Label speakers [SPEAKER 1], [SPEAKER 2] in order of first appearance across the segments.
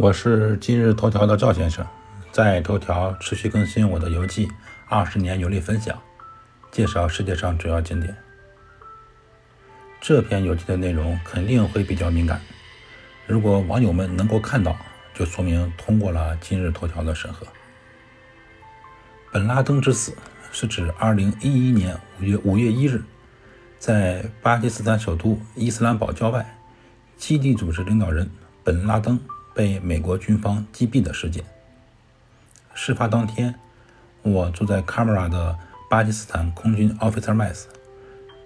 [SPEAKER 1] 我是今日头条的赵先生，在头条持续更新我的游记《二十年游历分享》，介绍世界上主要景点。这篇游记的内容肯定会比较敏感，如果网友们能够看到，就说明通过了今日头条的审核。本拉登之死是指2011年5月5月1日，在巴基斯坦首都伊斯兰堡郊外，基地组织领导人本拉登。被美国军方击毙的事件。事发当天，我住在卡马拉的巴基斯坦空军 Officer Mess，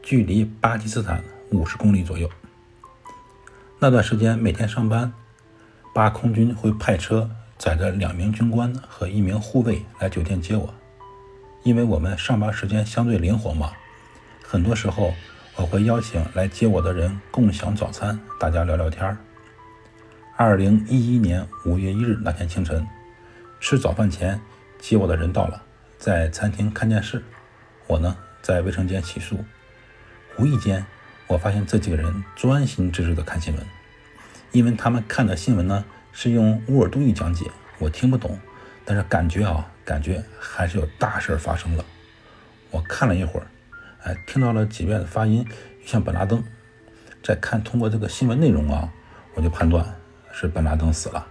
[SPEAKER 1] 距离巴基斯坦五十公里左右。那段时间每天上班，巴空军会派车载着两名军官和一名护卫来酒店接我。因为我们上班时间相对灵活嘛，很多时候我会邀请来接我的人共享早餐，大家聊聊天儿。二零一一年五月一日那天清晨，吃早饭前接我的人到了，在餐厅看电视，我呢在卫生间洗漱。无意间，我发现这几个人专心致志地看新闻，因为他们看的新闻呢是用乌尔都语讲解，我听不懂，但是感觉啊，感觉还是有大事发生了。我看了一会儿，哎，听到了几遍的发音，像本拉登。再看通过这个新闻内容啊，我就判断。是本拉登死了。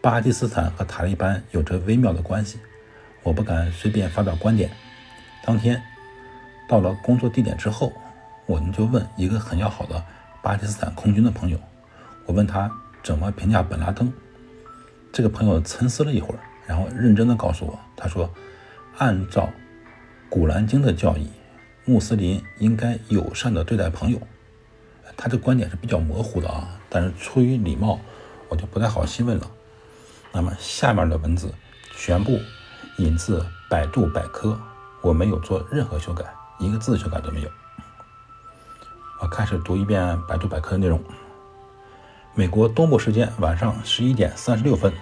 [SPEAKER 1] 巴基斯坦和塔利班有着微妙的关系，我不敢随便发表观点。当天到了工作地点之后，我们就问一个很要好的巴基斯坦空军的朋友，我问他怎么评价本拉登。这个朋友沉思了一会儿，然后认真的告诉我，他说：“按照古兰经的教义，穆斯林应该友善的对待朋友。”他这观点是比较模糊的啊，但是出于礼貌，我就不太好细问了。那么下面的文字全部引自百度百科，我没有做任何修改，一个字修改都没有。我开始读一遍百度百科的内容。美国东部时间晚上十一点三十六分，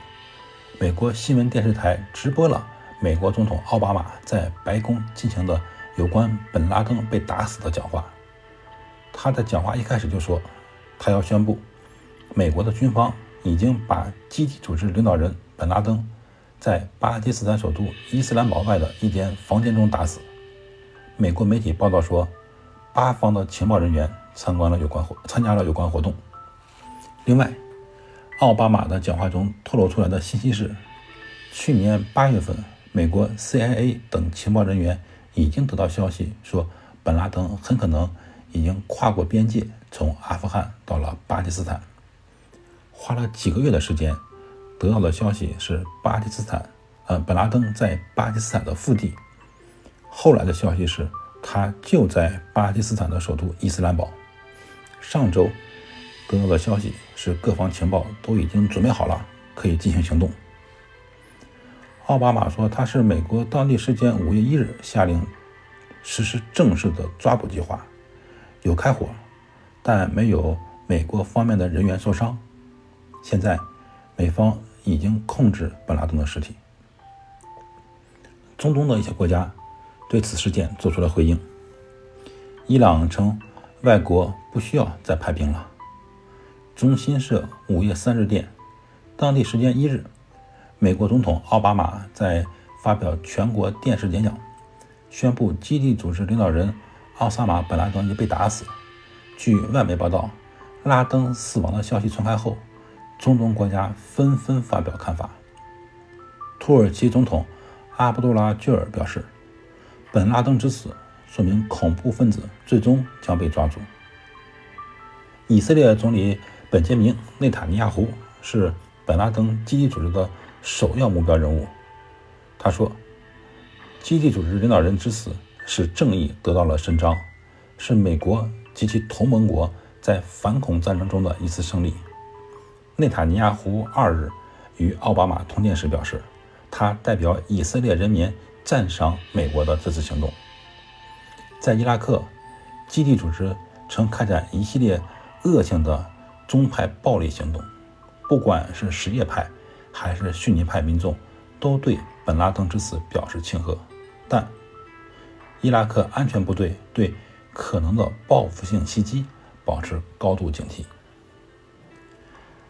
[SPEAKER 1] 美国新闻电视台直播了美国总统奥巴马在白宫进行的有关本拉登被打死的讲话。他的讲话一开始就说，他要宣布，美国的军方已经把基地组织领导人本拉登在巴基斯坦首都伊斯兰堡外的一间房间中打死。美国媒体报道说，巴方的情报人员参观了有关活参加了有关活动。另外，奥巴马的讲话中透露出来的信息是，去年八月份，美国 CIA 等情报人员已经得到消息说，本拉登很可能。已经跨过边界，从阿富汗到了巴基斯坦，花了几个月的时间，得到的消息是巴基斯坦，呃，本拉登在巴基斯坦的腹地。后来的消息是，他就在巴基斯坦的首都伊斯兰堡。上周得到的消息是，各方情报都已经准备好了，可以进行行动。奥巴马说，他是美国当地时间五月一日下令实施正式的抓捕计划。有开火，但没有美国方面的人员受伤。现在，美方已经控制本拉登的尸体。中东的一些国家对此事件做出了回应。伊朗称，外国不需要再派兵了。中新社五月三日电，当地时间一日，美国总统奥巴马在发表全国电视演讲，宣布基地组织领导人。奥萨马·本·拉登已被打死。据外媒报道，拉登死亡的消息传开后，中东国家纷纷发表看法。土耳其总统阿卜杜拉·居尔表示，本·拉登之死说明恐怖分子最终将被抓住。以色列总理本杰明·内塔尼亚胡是本·拉登基地组织的首要目标人物。他说：“基地组织领导人之死。”使正义得到了伸张，是美国及其同盟国在反恐战争中的一次胜利。内塔尼亚胡二日与奥巴马通电时表示，他代表以色列人民赞赏美国的这次行动。在伊拉克，基地组织曾开展一系列恶性的宗派暴力行动，不管是什叶派还是逊尼派民众，都对本拉登之死表示庆贺，但。伊拉克安全部队对可能的报复性袭击保持高度警惕。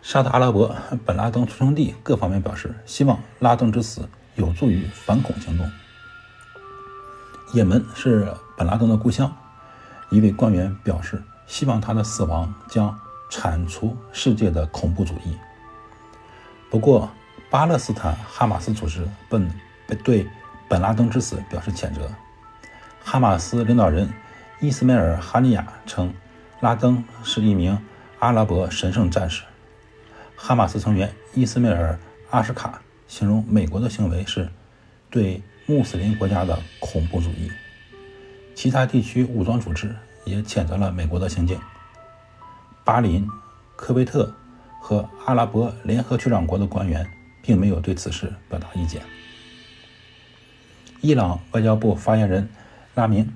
[SPEAKER 1] 沙特阿拉伯、本拉登出生地各方面表示，希望拉登之死有助于反恐行动。也门是本拉登的故乡，一位官员表示，希望他的死亡将铲除世界的恐怖主义。不过，巴勒斯坦哈马斯组织本对本拉登之死表示谴责。哈马斯领导人伊斯梅尔·哈尼亚称，拉登是一名阿拉伯神圣战士。哈马斯成员伊斯梅尔·阿什卡形容美国的行为是对穆斯林国家的恐怖主义。其他地区武装组织也谴责了美国的行径。巴林、科威特和阿拉伯联合酋长国的官员并没有对此事表达意见。伊朗外交部发言人。拉明·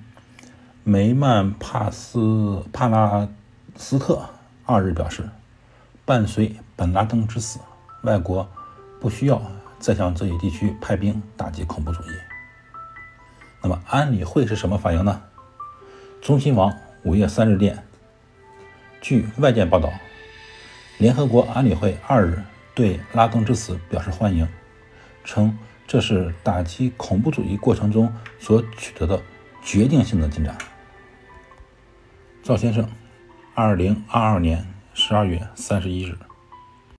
[SPEAKER 1] 梅曼帕斯帕拉斯特二日表示，伴随本拉登之死，外国不需要再向这一地区派兵打击恐怖主义。那么，安理会是什么反应呢？中新网五月三日电，据外电报道，联合国安理会二日对拉登之死表示欢迎，称这是打击恐怖主义过程中所取得的。决定性的进展。赵先生，二零二二年十二月三十一日。